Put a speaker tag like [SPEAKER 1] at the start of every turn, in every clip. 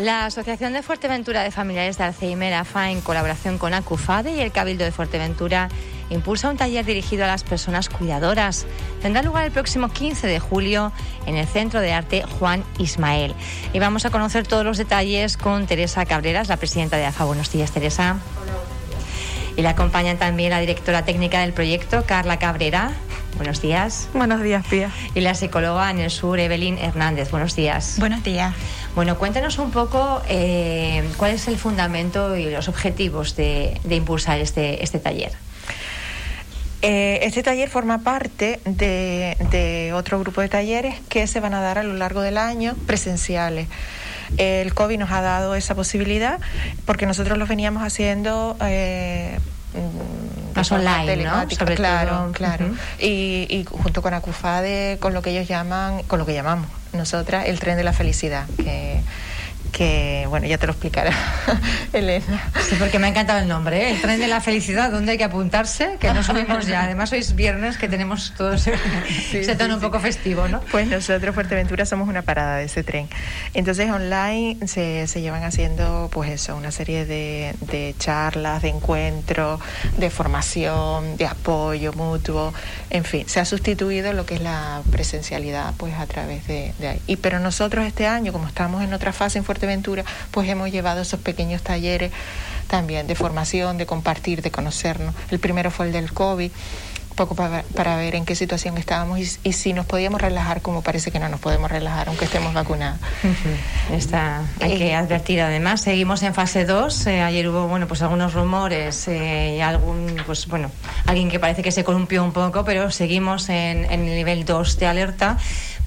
[SPEAKER 1] La Asociación de Fuerteventura de Familiares de Alzheimer, AFA, en colaboración con ACUFADE y el Cabildo de Fuerteventura, impulsa un taller dirigido a las personas cuidadoras. Tendrá lugar el próximo 15 de julio en el Centro de Arte Juan Ismael. Y vamos a conocer todos los detalles con Teresa Cabreras, la presidenta de AFA. Buenos días, Teresa. Y la acompañan también la directora técnica del proyecto, Carla Cabrera. Buenos días.
[SPEAKER 2] Buenos días, Pía.
[SPEAKER 1] Y la psicóloga en el sur, Evelyn Hernández. Buenos días.
[SPEAKER 3] Buenos días.
[SPEAKER 1] Bueno, cuéntanos un poco eh, cuál es el fundamento y los objetivos de, impulsar este, este taller.
[SPEAKER 2] Eh, este taller forma parte de, otro grupo de talleres que se van a dar a lo largo del año presenciales. El COVID nos ha dado esa posibilidad porque nosotros los veníamos haciendo eh,
[SPEAKER 1] más online, ¿no?
[SPEAKER 2] claro, claro. y, y, junto con Acufade, con lo que ellos llaman, con lo que llamamos nosotras, el tren de la felicidad, que que bueno, ya te lo explicará Elena.
[SPEAKER 1] Sí, porque me ha encantado el nombre, ¿eh? el tren de la felicidad, ¿dónde hay que apuntarse? Que no subimos ya, además hoy es viernes que tenemos todo ese, tono un poco festivo, ¿no?
[SPEAKER 2] Pues nosotros Fuerteventura somos una parada de ese tren. Entonces online se, se llevan haciendo pues eso, una serie de, de, charlas, de encuentros, de formación, de apoyo mutuo, en fin, se ha sustituido lo que es la presencialidad pues a través de, de ahí. Y pero nosotros este año, como estamos en otra fase en Fuerteventura, Fuerteventura, pues hemos llevado esos pequeños talleres también de formación, de compartir, de conocernos. El primero fue el del COVID poco para, para, ver en qué situación estábamos y, si nos podíamos relajar, como parece que no nos podemos relajar, aunque estemos vacunados.
[SPEAKER 1] Está, hay que eh, advertir además, seguimos en fase 2, eh, ayer hubo bueno pues algunos rumores eh, y algún, pues bueno, alguien que parece que se columpió un poco, pero seguimos en, en el nivel 2 de alerta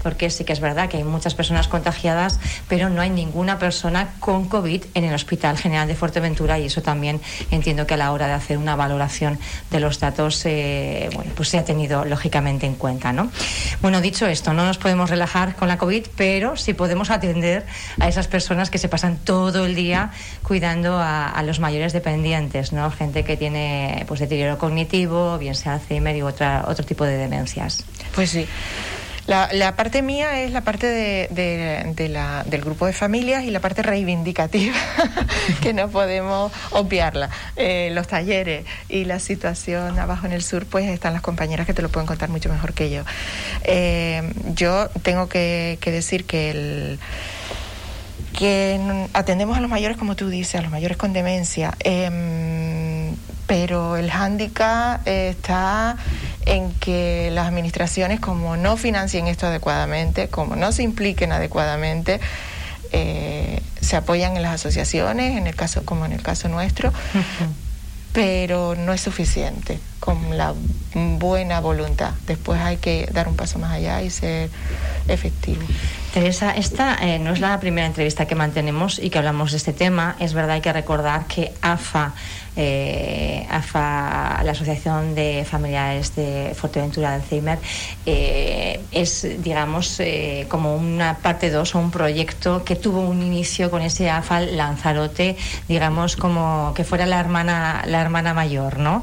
[SPEAKER 1] porque sí que es verdad que hay muchas personas contagiadas, pero no hay ninguna persona con COVID en el Hospital General de Fuerteventura y eso también entiendo que a la hora de hacer una valoración de los datos, eh, pues se ha tenido lógicamente en cuenta, ¿no? Bueno, dicho esto, no nos podemos relajar con la COVID, pero sí podemos atender a esas personas que se pasan todo el día cuidando a, los mayores dependientes, ¿no? Gente que tiene pues deterioro cognitivo, bien sea Alzheimer y otro tipo de demencias.
[SPEAKER 2] Pues sí. La, parte mía es la parte de, la, del grupo de familias y la parte reivindicativa, que no podemos obviarla. Eh, los talleres y la situación abajo en el sur, pues están las compañeras que te lo pueden contar mucho mejor que yo. Eh, yo tengo que, decir que el que atendemos a los mayores, como tú dices, a los mayores con demencia, em, pero el hándicap está en que las administraciones, como no financien esto adecuadamente, como no se impliquen adecuadamente, eh, se apoyan en las asociaciones, en el caso, como en el caso nuestro, pero no es suficiente con la buena voluntad. Después hay que dar un paso más allá y ser efectivo.
[SPEAKER 1] Teresa, esta eh, no es la primera entrevista que mantenemos y que hablamos de este tema. Es verdad, hay que recordar que AFA eh, AFA, la Asociación de Familiares de Fuerteventura de Alzheimer, eh, es, digamos, eh, como una parte 2 o un proyecto que tuvo un inicio con ese AFA Lanzarote, digamos, como que fuera la hermana, la hermana mayor, ¿no?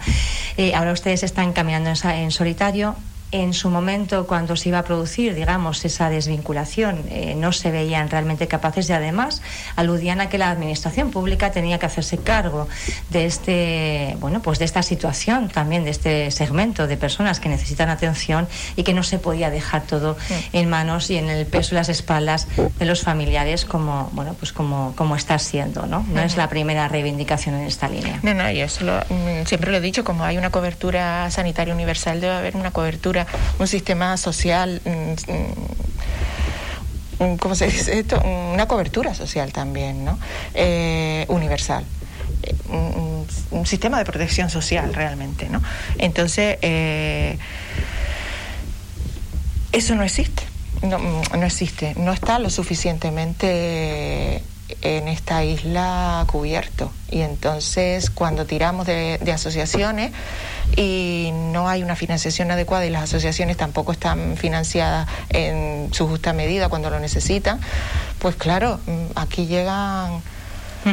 [SPEAKER 1] ahora ustedes están caminando en solitario en su momento, cuando se iba a producir, digamos, esa desvinculación, eh, no se veían realmente capaces y además aludían a que la administración pública tenía que hacerse cargo de este, bueno, pues de esta situación también, de este segmento de personas que necesitan atención y que no se podía dejar todo en manos y en el peso y las espaldas de los familiares como, bueno, pues como, como está siendo, ¿no? No es la primera reivindicación en esta línea.
[SPEAKER 2] No, no, y eso mm, siempre lo he dicho, como hay una cobertura sanitaria universal, debe haber una cobertura un sistema social, mm, mm, ¿cómo se dice esto? Una cobertura social también, ¿no? Eh, universal. Eh, un, sistema de protección social realmente, ¿no? Entonces, eh, eso no existe. No, no existe, no está lo suficientemente en esta isla cubierto. Y entonces cuando tiramos de, asociaciones y no hay una financiación adecuada y las asociaciones tampoco están financiadas en su justa medida cuando lo necesitan, pues claro, mm, aquí llegan...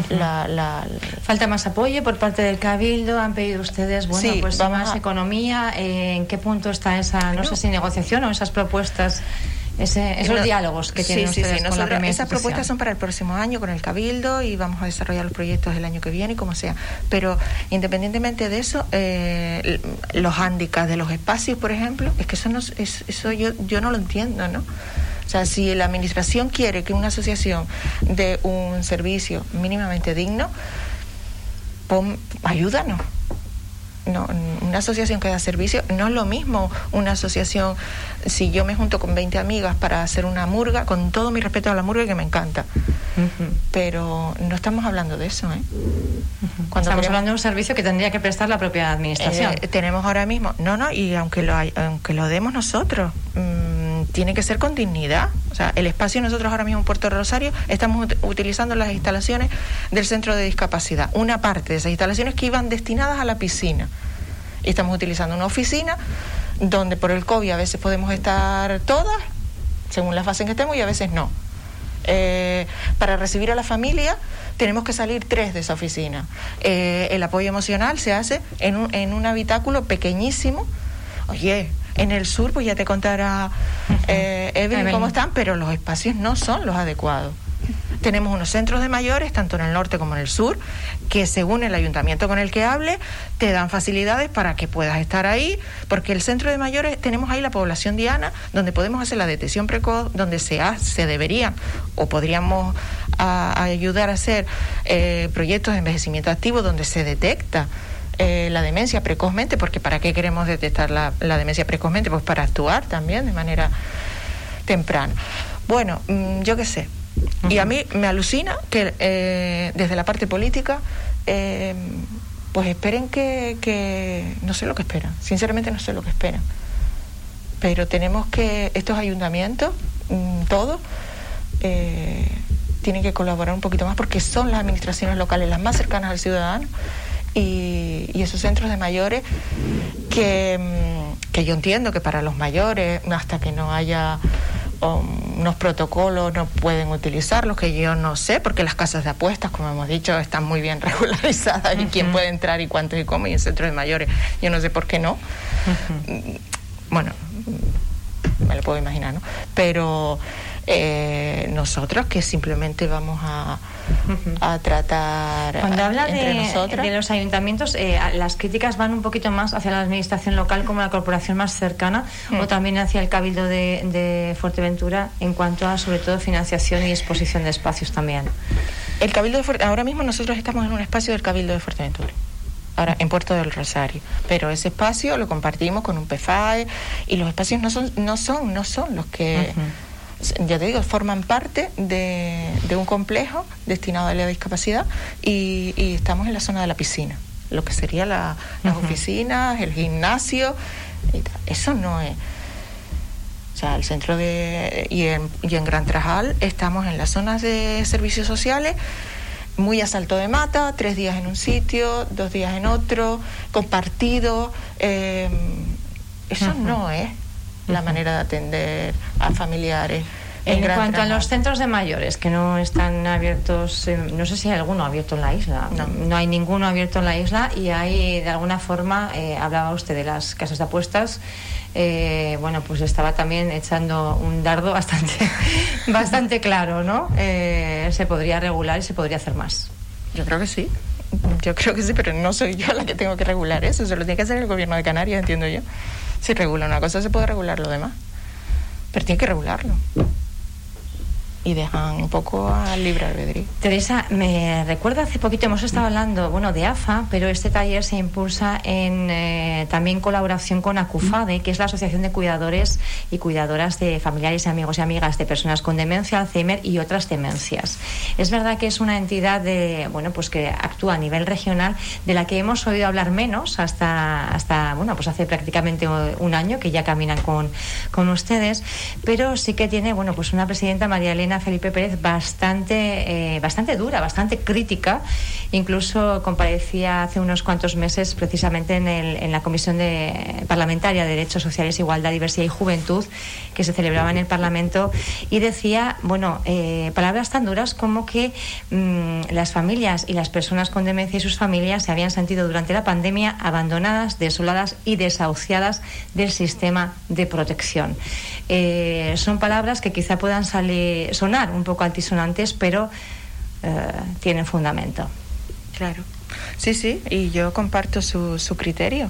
[SPEAKER 2] La,
[SPEAKER 1] Falta más apoyo por parte del Cabildo. Han pedido ustedes, bueno, pues más economía. ¿En qué punto está esa, no sé si negociación o esas propuestas esos diálogos que tienen
[SPEAKER 2] sí, ustedes sí, con la Esas propuestas son para el próximo año con el Cabildo y vamos a desarrollar los proyectos el año que viene y como sea. Pero independientemente de eso, eh, los hándicaps de los espacios, por ejemplo, es que eso, no, eso yo, yo no lo entiendo, ¿no? O sea, si la administración quiere que una asociación dé un servicio mínimamente digno, ayúdanos no, una asociación que da servicio no es lo mismo una asociación, si yo me junto con 20 amigas para hacer una murga, con todo mi respeto a la murga que me encanta, pero no estamos hablando de eso. ¿eh?
[SPEAKER 1] Cuando estamos hablando de un servicio que tendría que prestar la propia administración.
[SPEAKER 2] Eh, tenemos ahora mismo, no, no, y aunque lo, aunque lo demos nosotros, mm, tiene que ser con dignidad. O sea, el espacio nosotros ahora mismo en Puerto Rosario estamos utilizando las instalaciones del centro de discapacidad. Una parte de esas instalaciones que iban destinadas a la piscina. Y estamos utilizando una oficina donde por el COVID a veces podemos estar todas, según la fase en que estemos, y a veces no. Eh, para recibir a la familia tenemos que salir tres de esa oficina. Eh, el apoyo emocional se hace en un, en un habitáculo pequeñísimo. Oye, en el sur, pues ya te contará eh, Evelyn cómo están, pero los espacios no son los adecuados. Tenemos unos centros de mayores, tanto en el norte como en el sur, que según el ayuntamiento con el que hable, te dan facilidades para que puedas estar ahí, porque el centro de mayores tenemos ahí la población diana, donde podemos hacer la detección precoz, donde se, se debería o podríamos ayudar a hacer eh, proyectos de envejecimiento activo, donde se detecta eh, la demencia precozmente, porque ¿para qué queremos detectar la, demencia precozmente? Pues para actuar también de manera temprana. Bueno, mm, yo qué sé. Y a mí me alucina que eh, desde la parte política, eh, pues esperen que, no sé lo que esperan, sinceramente no sé lo que esperan. Pero tenemos que, estos ayuntamientos, mm, todos, tienen que colaborar un poquito más porque son las administraciones locales las más cercanas al ciudadano y, esos centros de mayores que, mm, que, yo entiendo que para los mayores, hasta que no haya um, unos protocolos, no pueden utilizarlos, que yo no sé, porque las casas de apuestas, como hemos dicho, están muy bien regularizadas y quién puede entrar y cuánto y cómo, y en centros de mayores, yo no sé por qué no. Mm, bueno, me lo puedo imaginar, ¿no? Pero eh, nosotros que simplemente vamos a, a tratar
[SPEAKER 1] Cuando habla de, los ayuntamientos, eh, las críticas van un poquito más hacia la administración local como la corporación más cercana o mm. también hacia el Cabildo de, Fuerteventura en cuanto a sobre todo financiación y exposición de espacios también.
[SPEAKER 2] El Cabildo de ahora mismo nosotros estamos en un espacio del Cabildo de Fuerteventura ahora en Puerto del Rosario. Pero ese espacio lo compartimos con un PFAE y los espacios no son, no son, no son los que ya te digo, forman parte de, un complejo destinado a la discapacidad y, estamos en la zona de la piscina, lo que sería las oficinas, el gimnasio, eso no es. O sea, el centro de. Y en, y en Gran Trajal estamos en las zonas de servicios sociales, muy a salto de mata, tres días en un sitio, dos días en otro, compartido. Eh, eso no es la manera de atender a familiares.
[SPEAKER 1] En, cuanto a los centros de mayores que no están abiertos, eh, no sé si hay alguno abierto en la isla. No, hay ninguno abierto en la isla y hay, de alguna forma, eh, hablaba usted de las casas de apuestas. Eh, bueno, pues estaba también echando un dardo bastante, bastante claro, ¿no? se podría regular y se podría hacer más.
[SPEAKER 2] Yo creo que sí. Yo creo que sí, pero no soy yo la que tengo que regular eso. Se lo tiene que hacer el gobierno de Canarias, entiendo yo. Si regula una cosa, se puede regular lo demás. Pero tiene que regularlo y dejan un poco al libre albedrío.
[SPEAKER 1] Teresa, me recuerda hace poquito hemos estado hablando, bueno, de AFA, pero este taller se impulsa en eh, también colaboración con ACUFADE, que es la Asociación de Cuidadores y Cuidadoras de Familiares y Amigos y Amigas de Personas con Demencia, Alzheimer y otras demencias. Es verdad que es una entidad de, bueno, pues que actúa a nivel regional, de la que hemos oído hablar menos hasta, hasta bueno, pues hace prácticamente un año que ya caminan con, con ustedes, pero sí que tiene, bueno, pues una presidenta, María Elena Felipe Pérez bastante, eh, bastante dura, bastante crítica. Incluso comparecía hace unos cuantos meses precisamente en la Comisión de, Parlamentaria de Derechos Sociales, Igualdad, Diversidad y Juventud que se celebraba en el Parlamento y decía, bueno, eh, palabras tan duras como que mm, las familias y las personas con demencia y sus familias se habían sentido durante la pandemia abandonadas, desoladas y desahuciadas del sistema de protección. Eh, son palabras que quizá puedan salir, un poco altisonantes, pero eh, tienen fundamento.
[SPEAKER 2] Claro. Sí, sí, y yo comparto su, su criterio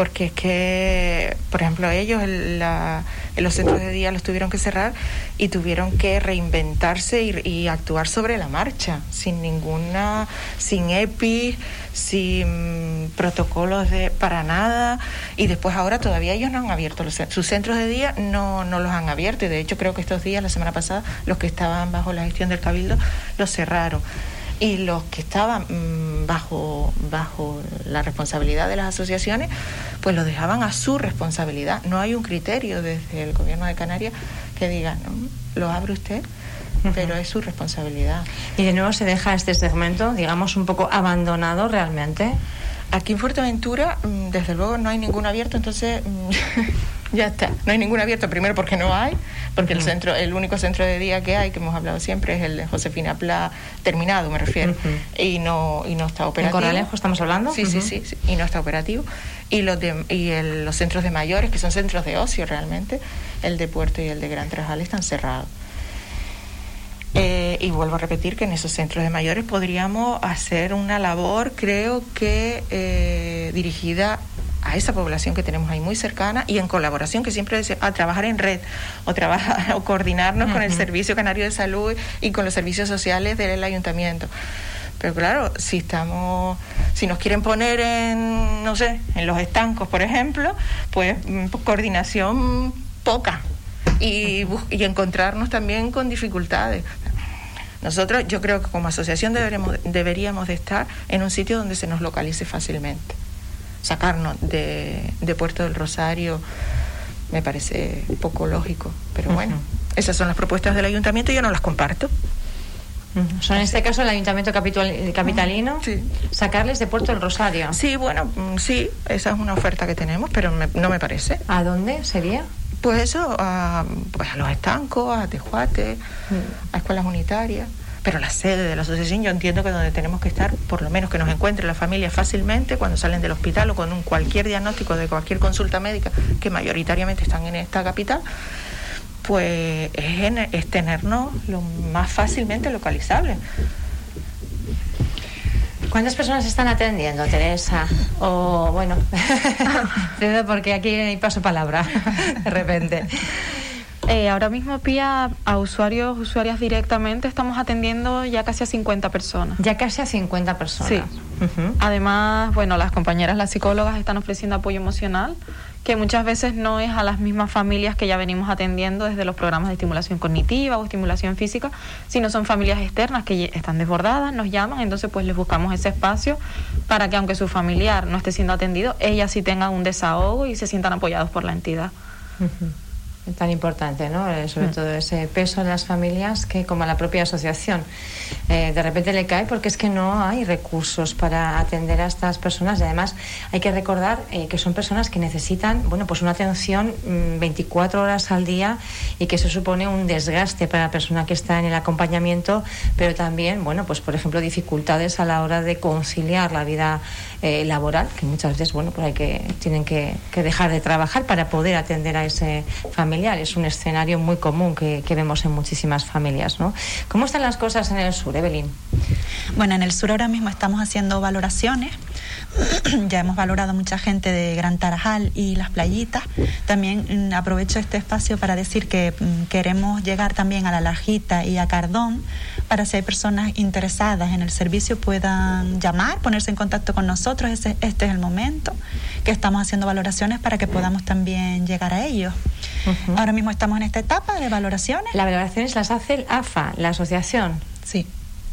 [SPEAKER 2] porque es que, por ejemplo, ellos en, los centros de día los tuvieron que cerrar y tuvieron que reinventarse y, actuar sobre la marcha, sin ninguna, sin EPI, sin protocolos de para nada. Y después ahora todavía ellos no han abierto los sus centros de día no, no los han abierto. Y de hecho creo que estos días la semana pasada los que estaban bajo la gestión del cabildo los cerraron y los que estaban mm, bajo, bajo la responsabilidad de las asociaciones, pues lo dejaban a su responsabilidad. No hay un criterio desde el gobierno de Canarias que diga, no, lo abre usted, pero es su responsabilidad.
[SPEAKER 1] Y de nuevo se deja este segmento, digamos, un poco abandonado realmente.
[SPEAKER 2] Aquí en Fuerteventura, mm, desde luego, no hay ningún abierto, entonces mm, ya está. No hay ningún abierto, primero porque no hay, porque el centro, el único centro de día que hay, que hemos hablado siempre, es el de Josefina Pla, terminado me refiero, y no y no está operativo.
[SPEAKER 1] ¿En Corralejo estamos hablando?
[SPEAKER 2] Sí, sí, sí, y no está operativo. Y los de, y los centros de mayores, que son centros de ocio realmente, el de Puerto y el de Gran Trajal están cerrados. Eh, y vuelvo a repetir que en esos centros de mayores podríamos hacer una labor, creo que eh, dirigida a esa población que tenemos ahí muy cercana y en colaboración que siempre decimos, a trabajar en red o trabajar o coordinarnos con el Servicio Canario de Salud y con los servicios sociales del ayuntamiento. Pero claro, si estamos, si nos quieren poner en, no sé, en los estancos, por ejemplo, pues, mm, pues coordinación poca y, y encontrarnos también con dificultades. Nosotros, yo creo que como asociación deberemos, deberíamos de estar en un sitio donde se nos localice fácilmente sacarnos de, Puerto del Rosario me parece poco lógico, pero bueno, esas son las propuestas del ayuntamiento y yo no las comparto.
[SPEAKER 1] Son en este caso el ayuntamiento capitalino, sacarles de Puerto del Rosario.
[SPEAKER 2] Sí, bueno, mm, sí, esa es una oferta que tenemos, pero no me parece.
[SPEAKER 1] ¿A dónde sería?
[SPEAKER 2] Pues eso, a, pues a los estancos, a Tejuate, a escuelas unitarias pero la sede de la asociación yo entiendo que donde tenemos que estar, por lo menos que nos encuentre la familia fácilmente cuando salen del hospital o con un cualquier diagnóstico de cualquier consulta médica, que mayoritariamente están en esta capital, pues es, es tenernos lo más fácilmente localizable.
[SPEAKER 1] ¿Cuántas personas están atendiendo, Teresa? O bueno, porque aquí paso palabra de repente.
[SPEAKER 3] Eh, ahora mismo, Pía, a usuarios, usuarias directamente, estamos atendiendo ya casi a 50 personas.
[SPEAKER 1] Ya casi a 50 personas. Sí.
[SPEAKER 3] Además, bueno, las compañeras, las psicólogas están ofreciendo apoyo emocional, que muchas veces no es a las mismas familias que ya venimos atendiendo desde los programas de estimulación cognitiva o estimulación física, sino son familias externas que están desbordadas, nos llaman, entonces pues les buscamos ese espacio para que aunque su familiar no esté siendo atendido, ellas sí tengan un desahogo y se sientan apoyados por la entidad
[SPEAKER 1] tan importante, ¿no? Eh, sobre mm. todo ese peso en las familias que como a la propia asociación eh, de repente le cae porque es que no hay recursos para atender a estas personas y además hay que recordar eh, que son personas que necesitan, bueno, pues una atención 24 mm, horas al día y que eso supone un desgaste para la persona que está en el acompañamiento, pero también, bueno, pues por ejemplo dificultades a la hora de conciliar la vida laboral, que muchas veces, bueno, pues hay que tienen que, que dejar de trabajar para poder atender a ese familiar es un escenario muy común que, vemos en muchísimas familias. ¿no? ¿Cómo están las cosas en el sur, Evelyn?
[SPEAKER 4] Bueno, en el sur ahora mismo estamos haciendo valoraciones. ya hemos valorado mucha gente de Gran Tarajal y las playitas. También mm, aprovecho este espacio para decir que mm, queremos llegar también a la Lajita y a Cardón para si hay personas interesadas en el servicio puedan llamar, ponerse en contacto con nosotros. este es el momento que estamos haciendo valoraciones para que podamos también llegar a ellos. Ahora mismo estamos en esta etapa de valoraciones.
[SPEAKER 1] Las valoraciones las hace el AFA, la asociación.
[SPEAKER 4] Sí.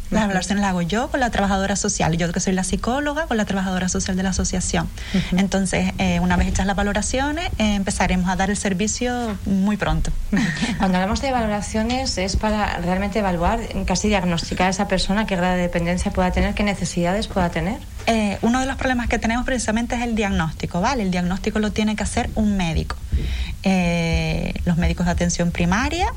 [SPEAKER 4] Las valoraciones las hago yo con la trabajadora social, yo que soy la psicóloga con la trabajadora social de la asociación. Entonces, eh, una vez hechas las valoraciones, eh, empezaremos a dar el servicio muy pronto.
[SPEAKER 1] Cuando hablamos de valoraciones es para realmente evaluar, casi diagnosticar a esa persona qué grado de dependencia pueda tener, qué necesidades pueda tener.
[SPEAKER 4] Eh, uno de los problemas que tenemos precisamente es el diagnóstico, ¿vale? El diagnóstico lo tiene que hacer un médico. los médicos de atención primaria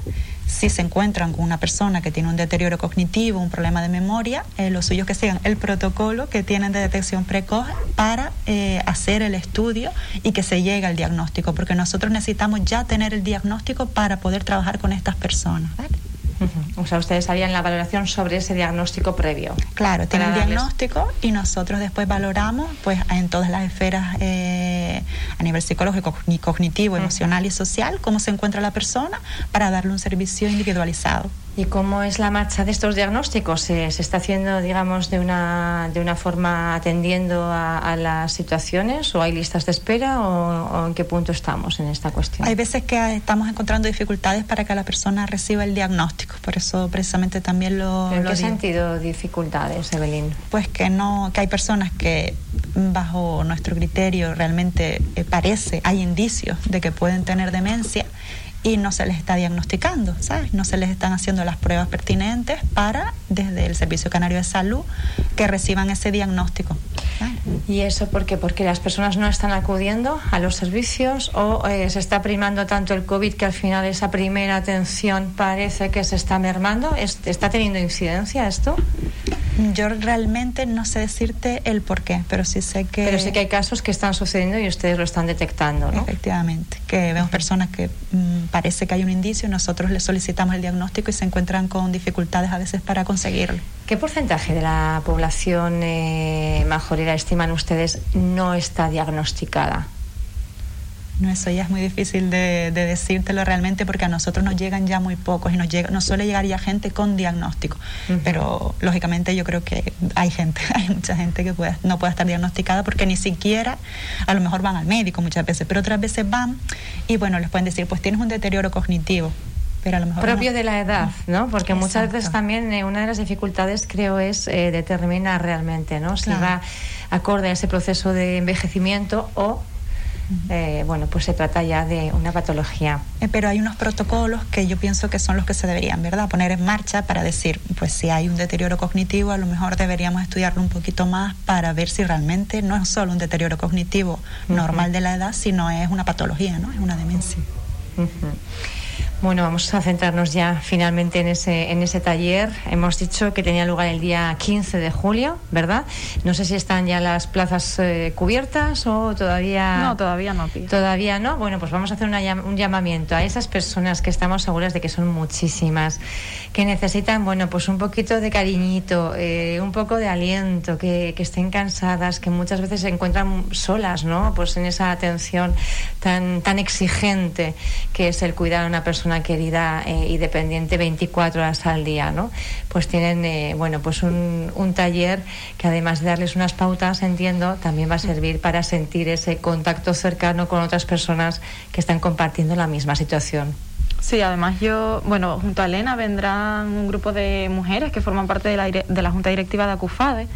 [SPEAKER 4] si se encuentran con una persona que tiene un deterioro cognitivo, un problema de memoria, eh, lo suyo es que sigan el protocolo que tienen de detección precoz para eh, hacer el estudio y que se llegue al diagnóstico, porque nosotros necesitamos ya tener el diagnóstico para poder trabajar con estas personas. ¿vale?
[SPEAKER 1] O sea, ustedes harían la valoración sobre ese diagnóstico previo.
[SPEAKER 4] Claro, tienen el diagnóstico y nosotros después valoramos pues en todas las esferas eh, a nivel psicológico, cognitivo, emocional y social cómo se encuentra la persona para darle un servicio individualizado.
[SPEAKER 1] ¿Y cómo es la marcha de estos diagnósticos? ¿Se, está haciendo, digamos, de una, de una forma atendiendo a, las situaciones o hay listas de espera o, en qué punto estamos en esta cuestión?
[SPEAKER 4] Hay veces que estamos encontrando dificultades para que la persona reciba el diagnóstico, por eso precisamente también lo...
[SPEAKER 1] ¿En
[SPEAKER 4] qué
[SPEAKER 1] sentido dificultades, Evelyn?
[SPEAKER 4] Pues que, no, que hay personas que bajo nuestro criterio realmente eh, parece, hay indicios de que pueden tener demencia y no se les está diagnosticando, ¿sabes? No se les están haciendo las pruebas pertinentes para, desde el Servicio Canario de Salud, que reciban ese diagnóstico.
[SPEAKER 1] ¿Y eso por qué? Porque las personas no están acudiendo a los servicios o eh, se está primando tanto el COVID que al final esa primera atención parece que se está mermando. ¿Está teniendo incidencia esto?
[SPEAKER 4] Yo realmente no sé decirte el por qué, pero sí sé que...
[SPEAKER 1] Pero sé que hay casos que están sucediendo y ustedes lo están detectando, ¿no?
[SPEAKER 4] Efectivamente, que vemos personas que mm, parece que hay un indicio nosotros les solicitamos el diagnóstico y se encuentran con dificultades a veces para conseguirlo.
[SPEAKER 1] ¿Qué porcentaje de la población eh, majorera estiman ustedes no está diagnosticada?
[SPEAKER 4] No, eso ya es muy difícil de, decírtelo realmente porque a nosotros nos llegan ya muy pocos y nos, llega, nos suele llegar ya gente con diagnóstico. Pero lógicamente yo creo que hay gente, hay mucha gente que no puede estar diagnosticada porque ni siquiera a lo mejor van al médico muchas veces, pero otras veces van y bueno, les pueden decir, pues tienes un deterioro cognitivo. Pero a lo mejor
[SPEAKER 1] propio de la edad, ¿no? Porque muchas veces también eh, una de las dificultades creo es eh, determinar realmente, ¿no? Si va acorde a ese proceso de envejecimiento o eh, bueno, pues se trata ya de una patología.
[SPEAKER 4] Eh, pero hay unos protocolos que yo pienso que son los que se deberían, ¿verdad? Poner en marcha para decir, pues si hay un deterioro cognitivo, a lo mejor deberíamos estudiarlo un poquito más para ver si realmente no es solo un deterioro cognitivo normal de la edad, sino es una patología, ¿no? Es una demencia.
[SPEAKER 1] Bueno, vamos a centrarnos ya finalmente en ese, en ese taller. Hemos dicho que tenía lugar el día 15 de julio, ¿verdad? No sé si están ya las plazas eh, cubiertas o todavía...
[SPEAKER 3] No, todavía no.
[SPEAKER 1] Todavía no. Bueno, pues vamos a hacer un llamamiento a esas personas que estamos seguras de que son muchísimas, que necesitan, bueno, pues un poquito de cariñito, eh, un poco de aliento, que, que estén cansadas, que muchas veces se encuentran solas, ¿no? Pues en esa atención tan, tan exigente que es el cuidar a una persona una querida eh, y dependiente 24 horas al día, ¿no? Pues tienen, eh, bueno, pues un, un, taller que además de darles unas pautas, entiendo, también va a servir para sentir ese contacto cercano con otras personas que están compartiendo la misma situación.
[SPEAKER 3] Sí, además yo, bueno, junto a Elena vendrán un grupo de mujeres que forman parte de la, de la Junta Directiva de ACUFADE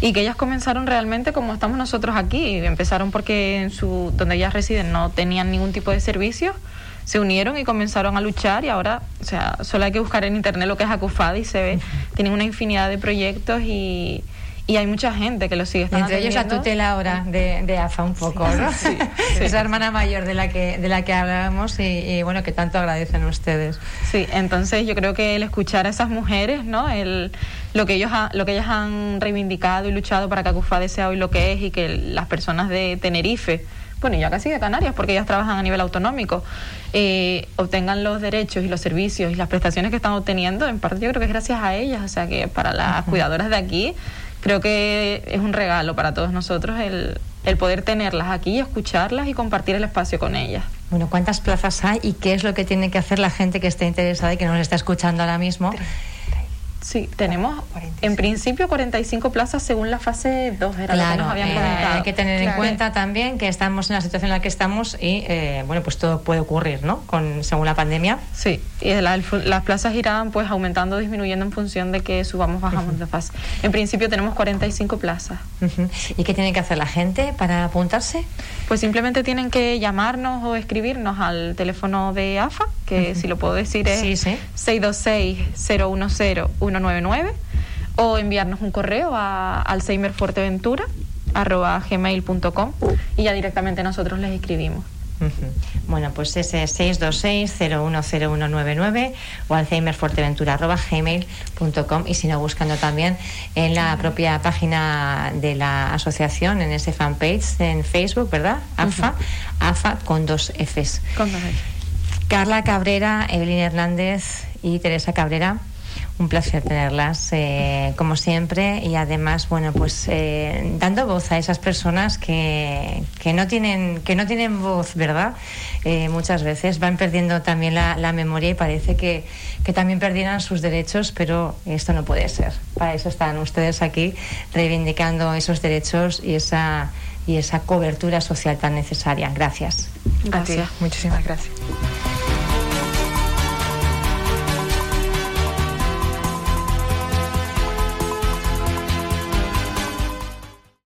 [SPEAKER 3] y que ellas comenzaron realmente como estamos nosotros aquí. Empezaron porque en su, donde ellas residen no tenían ningún tipo de servicios se unieron y comenzaron a luchar y ahora, o sea, solo hay que buscar en internet lo que es Acufada y se ve, tienen una infinidad de proyectos y, y hay mucha gente que lo sigue
[SPEAKER 1] Entre ellos a tutela ahora de, de AFA un poco, ¿no? Sí, Esa hermana mayor de la que de la que hablábamos y, bueno, que tanto agradecen ustedes.
[SPEAKER 3] Sí, entonces yo creo que el escuchar a esas mujeres, ¿no? El, lo que ellos lo que ellas han reivindicado y luchado para que Acufade sea hoy lo que es y que las personas de Tenerife bueno, ya casi de Canarias, porque ellas trabajan a nivel autonómico, eh, obtengan los derechos y los servicios y las prestaciones que están obteniendo, en parte yo creo que es gracias a ellas, o sea que para las cuidadoras de aquí, creo que es un regalo para todos nosotros el, el poder tenerlas aquí, escucharlas y compartir el espacio con ellas.
[SPEAKER 1] Bueno, ¿cuántas plazas hay y qué es lo que tiene que hacer la gente que esté interesada y que nos está escuchando ahora mismo?
[SPEAKER 3] Sí, tenemos en principio 45 plazas según la fase 2, era lo que nos habían
[SPEAKER 1] eh,
[SPEAKER 3] comentado.
[SPEAKER 1] hay que tener en cuenta también que estamos en la situación en la que estamos y, eh, bueno, pues todo puede ocurrir, ¿no? Con, según la pandemia.
[SPEAKER 3] Sí, y la- las plazas irán pues aumentando o disminuyendo en función de que subamos, bajamos de fase. En principio tenemos 45 plazas.
[SPEAKER 1] Ujú. ¿Y qué tiene que hacer la gente para apuntarse?
[SPEAKER 3] Pues simplemente tienen que llamarnos o escribirnos al teléfono de AFA, que si lo puedo decir es
[SPEAKER 1] Sí, sí.
[SPEAKER 3] 626-010-199, o enviarnos un correo a alzheimerfuerteventura arroba gmail.com y ya directamente nosotros les escribimos.
[SPEAKER 1] Bueno, pues ese 626-010199 o alzheimerfuerteventura.gmail.com y si no, buscando también en la propia página de la asociación, en ese fanpage en Facebook, ¿verdad? AFA, AFA con dos Fs.
[SPEAKER 3] Con dos Fs.
[SPEAKER 1] Carla Cabrera, Evelyn Hernández y Teresa Cabrera. Un placer tenerlas, eh, como siempre, y además, bueno, pues eh, dando voz a esas personas que, que, no, tienen, que no tienen voz, ¿verdad? Eh, muchas veces van perdiendo también la, la memoria y parece que, que, también perdieran sus derechos, pero esto no puede ser. Para eso están ustedes aquí reivindicando esos derechos y esa, y esa cobertura social tan necesaria. Gracias.
[SPEAKER 2] Gracias. Muchísimas gracias.